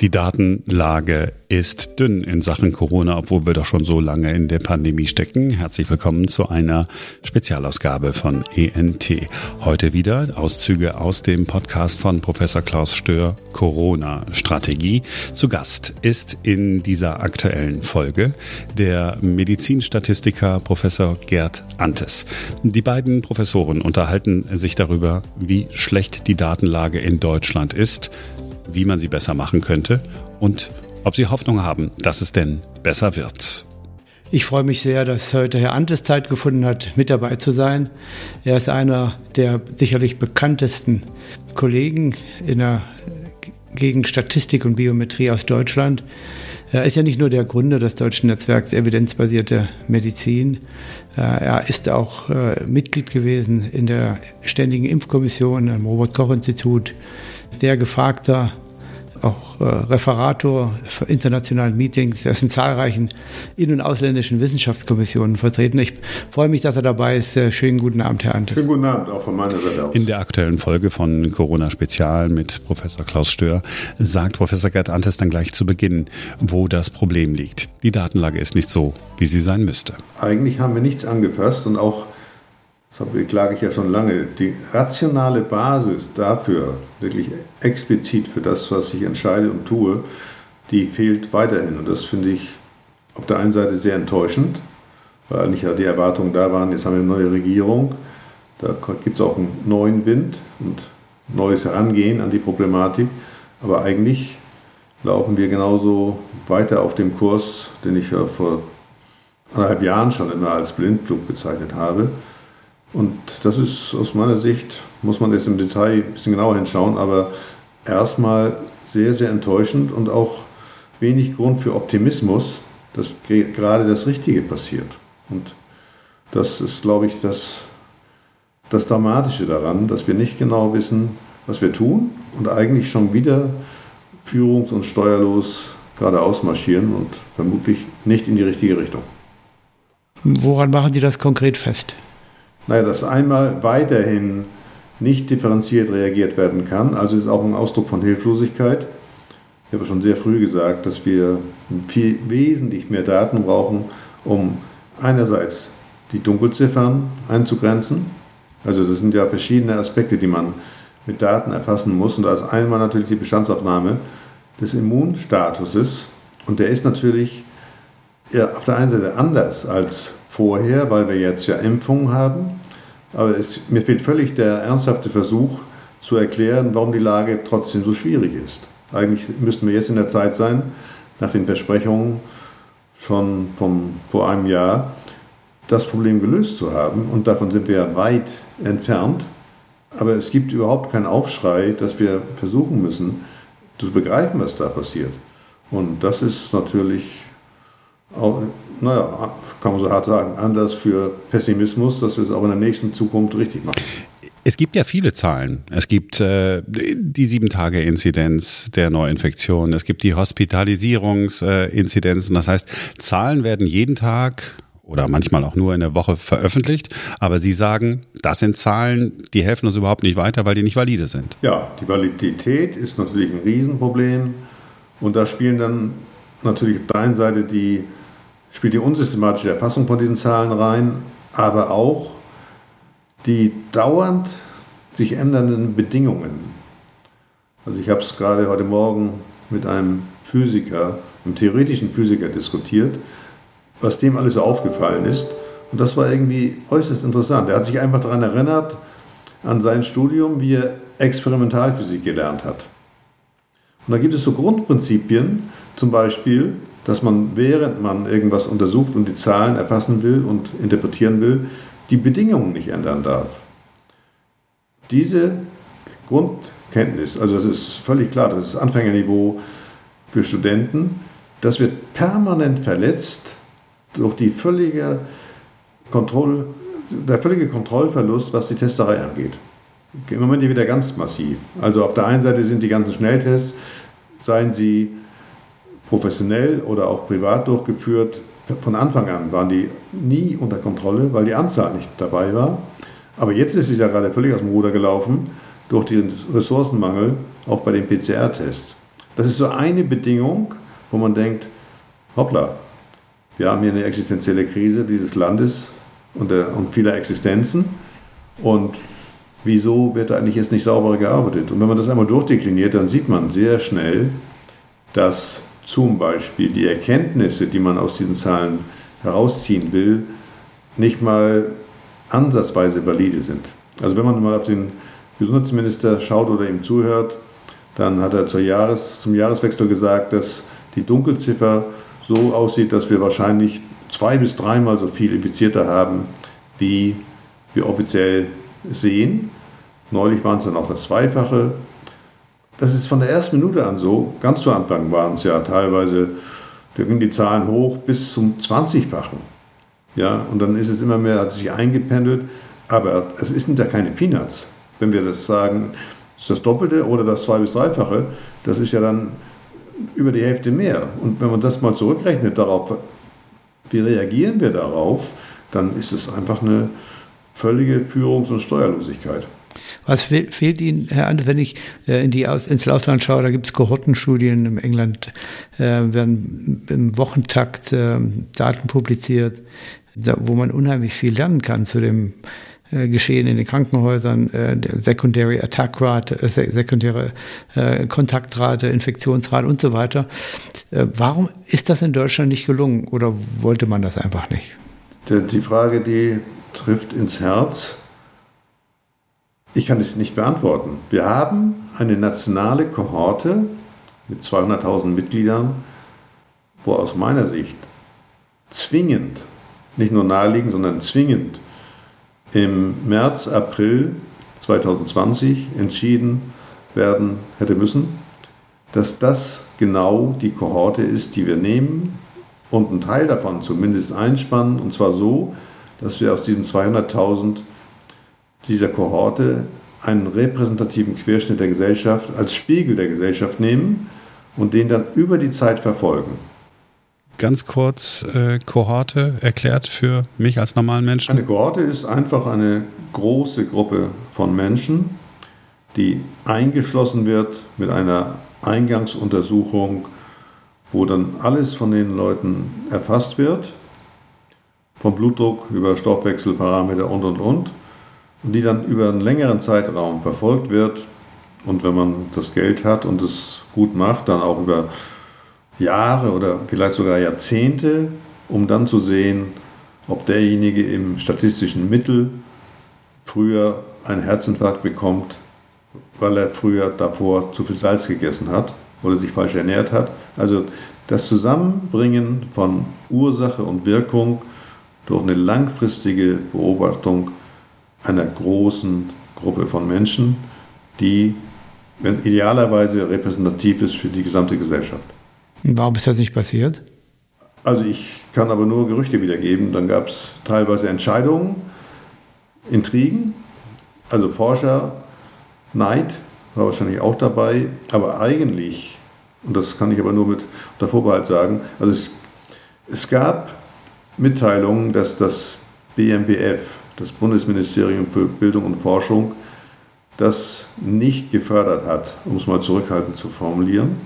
Die Datenlage ist dünn in Sachen Corona, obwohl wir doch schon so lange in der Pandemie stecken. Herzlich willkommen zu einer Spezialausgabe von ENT. Heute wieder Auszüge aus dem Podcast von Professor Klaus Stör Corona Strategie. Zu Gast ist in dieser aktuellen Folge der Medizinstatistiker Professor Gerd Antes. Die beiden Professoren unterhalten sich darüber, wie schlecht die Datenlage in Deutschland ist wie man sie besser machen könnte und ob Sie Hoffnung haben, dass es denn besser wird. Ich freue mich sehr, dass heute Herr Antes Zeit gefunden hat, mit dabei zu sein. Er ist einer der sicherlich bekanntesten Kollegen in der gegen Statistik und Biometrie aus Deutschland. Er ist ja nicht nur der Gründer des deutschen Netzwerks Evidenzbasierte Medizin. Äh, er ist auch äh, Mitglied gewesen in der Ständigen Impfkommission am Robert-Koch-Institut. Sehr gefragter auch äh, Referator für internationalen Meetings. Er ist in zahlreichen in- und ausländischen Wissenschaftskommissionen vertreten. Ich freue mich, dass er dabei ist. Äh, schönen guten Abend, Herr Antes. Schönen guten Abend auch von meiner Seite aus. In der aktuellen Folge von Corona Spezial mit Professor Klaus Stör sagt Professor Gerd Antes dann gleich zu Beginn, wo das Problem liegt. Die Datenlage ist nicht so, wie sie sein müsste. Eigentlich haben wir nichts angefasst und auch das beklage ich ja schon lange, die rationale Basis dafür, wirklich explizit für das, was ich entscheide und tue, die fehlt weiterhin. Und das finde ich auf der einen Seite sehr enttäuschend, weil eigentlich ja die Erwartungen da waren, jetzt haben wir eine neue Regierung, da gibt es auch einen neuen Wind und neues Herangehen an die Problematik. Aber eigentlich laufen wir genauso weiter auf dem Kurs, den ich ja vor anderthalb Jahren schon immer als Blindflug bezeichnet habe. Und das ist aus meiner Sicht, muss man jetzt im Detail ein bisschen genauer hinschauen, aber erstmal sehr, sehr enttäuschend und auch wenig Grund für Optimismus, dass gerade das Richtige passiert. Und das ist, glaube ich, das, das Dramatische daran, dass wir nicht genau wissen, was wir tun und eigentlich schon wieder führungs- und steuerlos geradeaus marschieren und vermutlich nicht in die richtige Richtung. Woran machen Sie das konkret fest? Naja, dass einmal weiterhin nicht differenziert reagiert werden kann, also ist auch ein Ausdruck von Hilflosigkeit. Ich habe schon sehr früh gesagt, dass wir viel, wesentlich mehr Daten brauchen, um einerseits die Dunkelziffern einzugrenzen. Also das sind ja verschiedene Aspekte, die man mit Daten erfassen muss. Und da ist einmal natürlich die Bestandsaufnahme des Immunstatuses. Und der ist natürlich ja, auf der einen Seite anders als vorher, weil wir jetzt ja Impfungen haben. Aber es, mir fehlt völlig der ernsthafte Versuch zu erklären, warum die Lage trotzdem so schwierig ist. Eigentlich müssten wir jetzt in der Zeit sein, nach den Versprechungen schon vom, vor einem Jahr, das Problem gelöst zu haben. Und davon sind wir weit entfernt. Aber es gibt überhaupt keinen Aufschrei, dass wir versuchen müssen, zu begreifen, was da passiert. Und das ist natürlich auch, naja, kann man so hart sagen, Anlass für Pessimismus, dass wir es auch in der nächsten Zukunft richtig machen. Es gibt ja viele Zahlen. Es gibt äh, die Sieben-Tage-Inzidenz der Neuinfektion. Es gibt die Hospitalisierungsinzidenzen. Das heißt, Zahlen werden jeden Tag oder manchmal auch nur in der Woche veröffentlicht. Aber Sie sagen, das sind Zahlen, die helfen uns überhaupt nicht weiter, weil die nicht valide sind. Ja, die Validität ist natürlich ein Riesenproblem. Und da spielen dann natürlich auf der einen Seite die spielt die unsystematische Erfassung von diesen Zahlen rein, aber auch die dauernd sich ändernden Bedingungen. Also ich habe es gerade heute Morgen mit einem Physiker, einem theoretischen Physiker diskutiert, was dem alles so aufgefallen ist. Und das war irgendwie äußerst interessant. Er hat sich einfach daran erinnert, an sein Studium, wie er Experimentalphysik gelernt hat. Und da gibt es so Grundprinzipien, zum Beispiel, dass man, während man irgendwas untersucht und die Zahlen erfassen will und interpretieren will, die Bedingungen nicht ändern darf. Diese Grundkenntnis, also das ist völlig klar, das ist Anfängerniveau für Studenten, das wird permanent verletzt durch die völlige Kontroll, der völlige Kontrollverlust, was die Testerei angeht. Im Moment wieder ganz massiv. Also auf der einen Seite sind die ganzen Schnelltests, seien sie professionell oder auch privat durchgeführt. Von Anfang an waren die nie unter Kontrolle, weil die Anzahl nicht dabei war. Aber jetzt ist es ja gerade völlig aus dem Ruder gelaufen durch den Ressourcenmangel, auch bei den PCR-Tests. Das ist so eine Bedingung, wo man denkt, hoppla, wir haben hier eine existenzielle Krise dieses Landes und, der, und vieler Existenzen. Und wieso wird da eigentlich jetzt nicht sauberer gearbeitet? Und wenn man das einmal durchdekliniert, dann sieht man sehr schnell, dass zum Beispiel die Erkenntnisse, die man aus diesen Zahlen herausziehen will, nicht mal ansatzweise valide sind. Also wenn man mal auf den Gesundheitsminister schaut oder ihm zuhört, dann hat er Jahres-, zum Jahreswechsel gesagt, dass die Dunkelziffer so aussieht, dass wir wahrscheinlich zwei bis dreimal so viel Infizierte haben, wie wir offiziell sehen. Neulich waren es dann auch das Zweifache. Das ist von der ersten Minute an so. Ganz zu Anfang waren es ja teilweise, da gingen die Zahlen hoch bis zum 20-fachen. Ja, und dann ist es immer mehr, hat sich eingependelt. Aber es sind ja keine Peanuts. Wenn wir das sagen, ist das Doppelte oder das Zwei- bis Dreifache, das ist ja dann über die Hälfte mehr. Und wenn man das mal zurückrechnet darauf, wie reagieren wir darauf, dann ist es einfach eine völlige Führungs- und Steuerlosigkeit. Was fehlt Ihnen, Herr Anders, wenn ich äh, in die, ins Ausland schaue, da gibt es Kohortenstudien in England, äh, werden im Wochentakt äh, Daten publiziert, da, wo man unheimlich viel lernen kann zu dem äh, Geschehen in den Krankenhäusern, äh, Secondary Attack Rate, äh, sekundäre äh, Kontaktrate, Infektionsrate und so weiter. Warum ist das in Deutschland nicht gelungen oder wollte man das einfach nicht? Die Frage, die trifft ins Herz. Ich kann es nicht beantworten. Wir haben eine nationale Kohorte mit 200.000 Mitgliedern, wo aus meiner Sicht zwingend, nicht nur naheliegend, sondern zwingend im März, April 2020 entschieden werden hätte müssen, dass das genau die Kohorte ist, die wir nehmen und einen Teil davon zumindest einspannen, und zwar so, dass wir aus diesen 200.000 dieser Kohorte einen repräsentativen Querschnitt der Gesellschaft als Spiegel der Gesellschaft nehmen und den dann über die Zeit verfolgen ganz kurz äh, Kohorte erklärt für mich als normalen Menschen? Eine Kohorte ist einfach eine große Gruppe von Menschen, die eingeschlossen wird mit einer Eingangsuntersuchung, wo dann alles von den Leuten erfasst wird, vom Blutdruck über Stoffwechselparameter und, und, und, und die dann über einen längeren Zeitraum verfolgt wird und wenn man das Geld hat und es gut macht, dann auch über Jahre oder vielleicht sogar Jahrzehnte, um dann zu sehen, ob derjenige im statistischen Mittel früher einen Herzinfarkt bekommt, weil er früher davor zu viel Salz gegessen hat oder sich falsch ernährt hat. Also das Zusammenbringen von Ursache und Wirkung durch eine langfristige Beobachtung einer großen Gruppe von Menschen, die idealerweise repräsentativ ist für die gesamte Gesellschaft. Warum ist das nicht passiert? Also ich kann aber nur Gerüchte wiedergeben. Dann gab es teilweise Entscheidungen, Intrigen, also Forscher, Neid war wahrscheinlich auch dabei, aber eigentlich, und das kann ich aber nur mit unter Vorbehalt sagen, also es, es gab Mitteilungen, dass das BMBF, das Bundesministerium für Bildung und Forschung, das nicht gefördert hat, um es mal zurückhaltend zu formulieren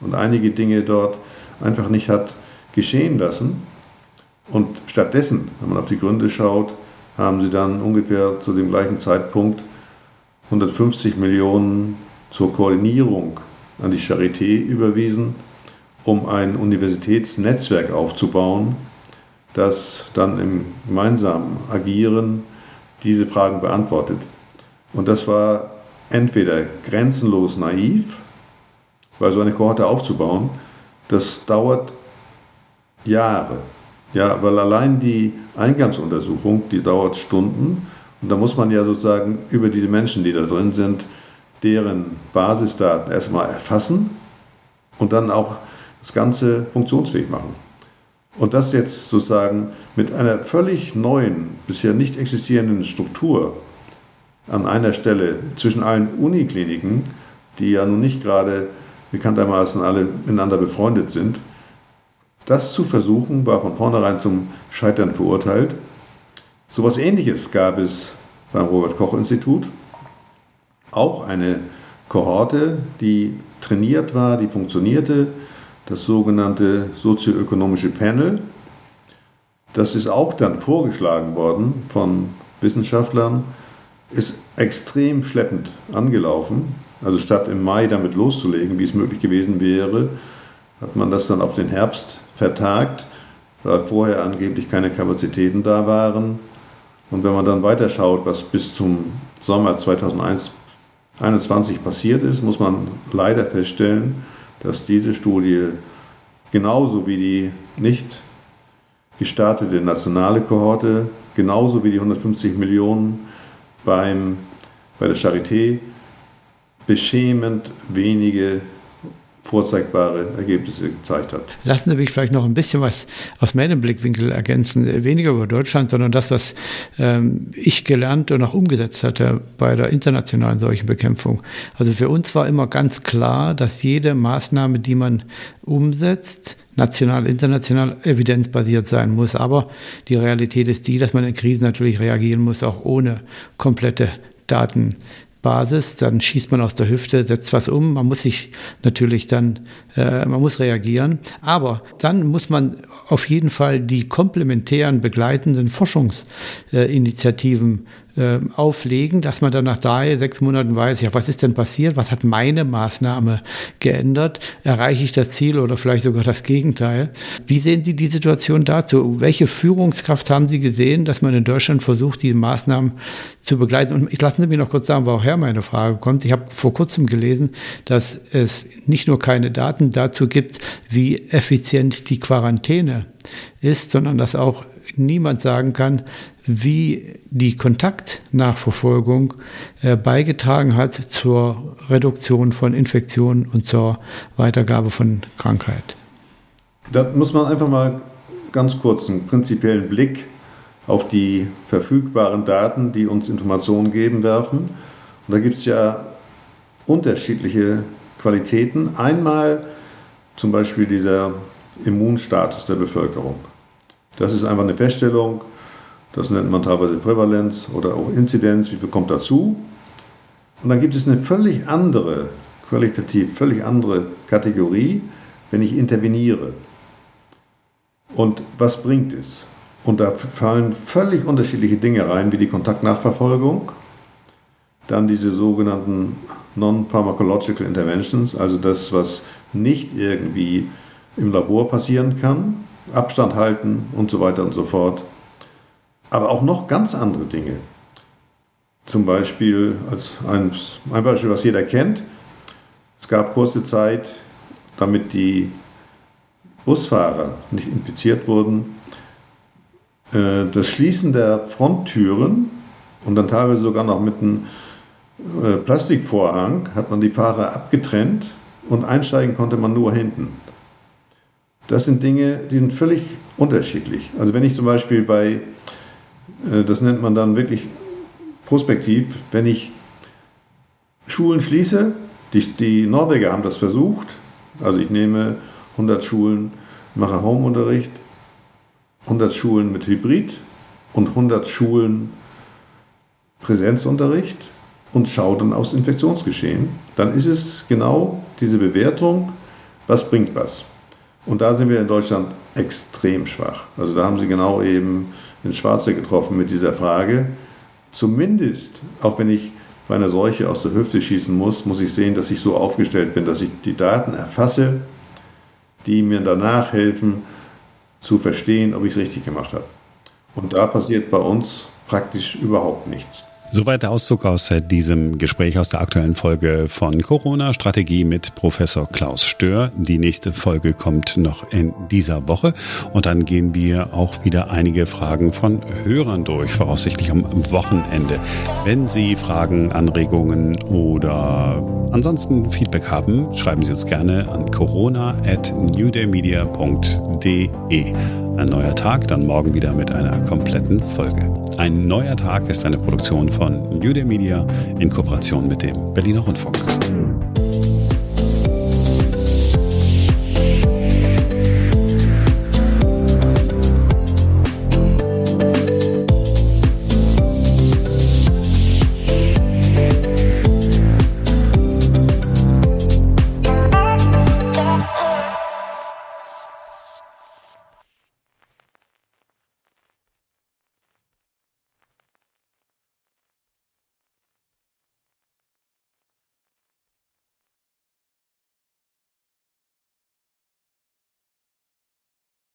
und einige Dinge dort einfach nicht hat geschehen lassen. Und stattdessen, wenn man auf die Gründe schaut, haben sie dann ungefähr zu dem gleichen Zeitpunkt 150 Millionen zur Koordinierung an die Charité überwiesen, um ein Universitätsnetzwerk aufzubauen, das dann im gemeinsamen Agieren diese Fragen beantwortet. Und das war entweder grenzenlos naiv, weil so eine Kohorte aufzubauen, das dauert Jahre. Ja, weil allein die Eingangsuntersuchung, die dauert Stunden. Und da muss man ja sozusagen über diese Menschen, die da drin sind, deren Basisdaten erstmal erfassen und dann auch das Ganze funktionsfähig machen. Und das jetzt sozusagen mit einer völlig neuen, bisher nicht existierenden Struktur an einer Stelle zwischen allen Unikliniken, die ja nun nicht gerade bekanntermaßen alle miteinander befreundet sind. Das zu versuchen, war von vornherein zum Scheitern verurteilt. So etwas Ähnliches gab es beim Robert Koch Institut. Auch eine Kohorte, die trainiert war, die funktionierte, das sogenannte sozioökonomische Panel. Das ist auch dann vorgeschlagen worden von Wissenschaftlern, ist extrem schleppend angelaufen. Also statt im Mai damit loszulegen, wie es möglich gewesen wäre, hat man das dann auf den Herbst vertagt, weil vorher angeblich keine Kapazitäten da waren. Und wenn man dann weiterschaut, was bis zum Sommer 2021 passiert ist, muss man leider feststellen, dass diese Studie genauso wie die nicht gestartete nationale Kohorte, genauso wie die 150 Millionen beim, bei der Charité beschämend wenige vorzeigbare Ergebnisse gezeigt hat. Lassen Sie mich vielleicht noch ein bisschen was aus meinem Blickwinkel ergänzen. Weniger über Deutschland, sondern das, was ähm, ich gelernt und auch umgesetzt hatte bei der internationalen Seuchenbekämpfung. Also für uns war immer ganz klar, dass jede Maßnahme, die man umsetzt, national, international evidenzbasiert sein muss. Aber die Realität ist die, dass man in Krisen natürlich reagieren muss, auch ohne komplette Daten. Basis, dann schießt man aus der Hüfte, setzt was um. Man muss sich natürlich dann, äh, man muss reagieren. Aber dann muss man auf jeden Fall die komplementären begleitenden Forschungsinitiativen äh, auflegen, dass man dann nach drei, sechs Monaten weiß, ja, was ist denn passiert? Was hat meine Maßnahme geändert? Erreiche ich das Ziel oder vielleicht sogar das Gegenteil? Wie sehen Sie die Situation dazu? Welche Führungskraft haben Sie gesehen, dass man in Deutschland versucht, diese Maßnahmen zu begleiten? Und ich lassen Sie mich noch kurz sagen, woher meine Frage kommt. Ich habe vor kurzem gelesen, dass es nicht nur keine Daten dazu gibt, wie effizient die Quarantäne ist, sondern dass auch niemand sagen kann, wie die Kontaktnachverfolgung äh, beigetragen hat zur Reduktion von Infektionen und zur Weitergabe von Krankheit. Da muss man einfach mal ganz kurz einen prinzipiellen Blick auf die verfügbaren Daten, die uns Informationen geben, werfen. Und da gibt es ja unterschiedliche Qualitäten. Einmal zum Beispiel dieser Immunstatus der Bevölkerung. Das ist einfach eine Feststellung, das nennt man teilweise Prävalenz oder auch Inzidenz, wie viel kommt dazu. Und dann gibt es eine völlig andere, qualitativ völlig andere Kategorie, wenn ich interveniere. Und was bringt es? Und da fallen völlig unterschiedliche Dinge rein, wie die Kontaktnachverfolgung, dann diese sogenannten Non-Pharmacological Interventions, also das, was nicht irgendwie im Labor passieren kann, Abstand halten und so weiter und so fort. Aber auch noch ganz andere Dinge. Zum Beispiel, als ein, ein Beispiel, was jeder kennt, es gab kurze Zeit, damit die Busfahrer nicht infiziert wurden, äh, das Schließen der Fronttüren und dann teilweise sogar noch mit einem äh, Plastikvorhang hat man die Fahrer abgetrennt und einsteigen konnte man nur hinten. Das sind Dinge, die sind völlig unterschiedlich. Also wenn ich zum Beispiel bei, äh, das nennt man dann wirklich prospektiv, wenn ich Schulen schließe, die, die Norweger haben das versucht, also ich nehme 100 Schulen, mache Homeunterricht, 100 Schulen mit Hybrid und 100 Schulen Präsenzunterricht und schaue dann aufs Infektionsgeschehen, dann ist es genau diese Bewertung, was bringt was. Und da sind wir in Deutschland extrem schwach. Also da haben Sie genau eben ins Schwarze getroffen mit dieser Frage. Zumindest, auch wenn ich bei einer Seuche aus der Hüfte schießen muss, muss ich sehen, dass ich so aufgestellt bin, dass ich die Daten erfasse, die mir danach helfen zu verstehen, ob ich es richtig gemacht habe. Und da passiert bei uns praktisch überhaupt nichts. Soweit der Auszug aus diesem Gespräch aus der aktuellen Folge von Corona Strategie mit Professor Klaus Stör. Die nächste Folge kommt noch in dieser Woche und dann gehen wir auch wieder einige Fragen von Hörern durch, voraussichtlich am Wochenende. Wenn Sie Fragen, Anregungen oder ansonsten Feedback haben, schreiben Sie uns gerne an corona at newdaymedia.de. Ein neuer Tag, dann morgen wieder mit einer kompletten Folge. Ein neuer Tag ist eine Produktion von New Day Media in Kooperation mit dem Berliner Rundfunk.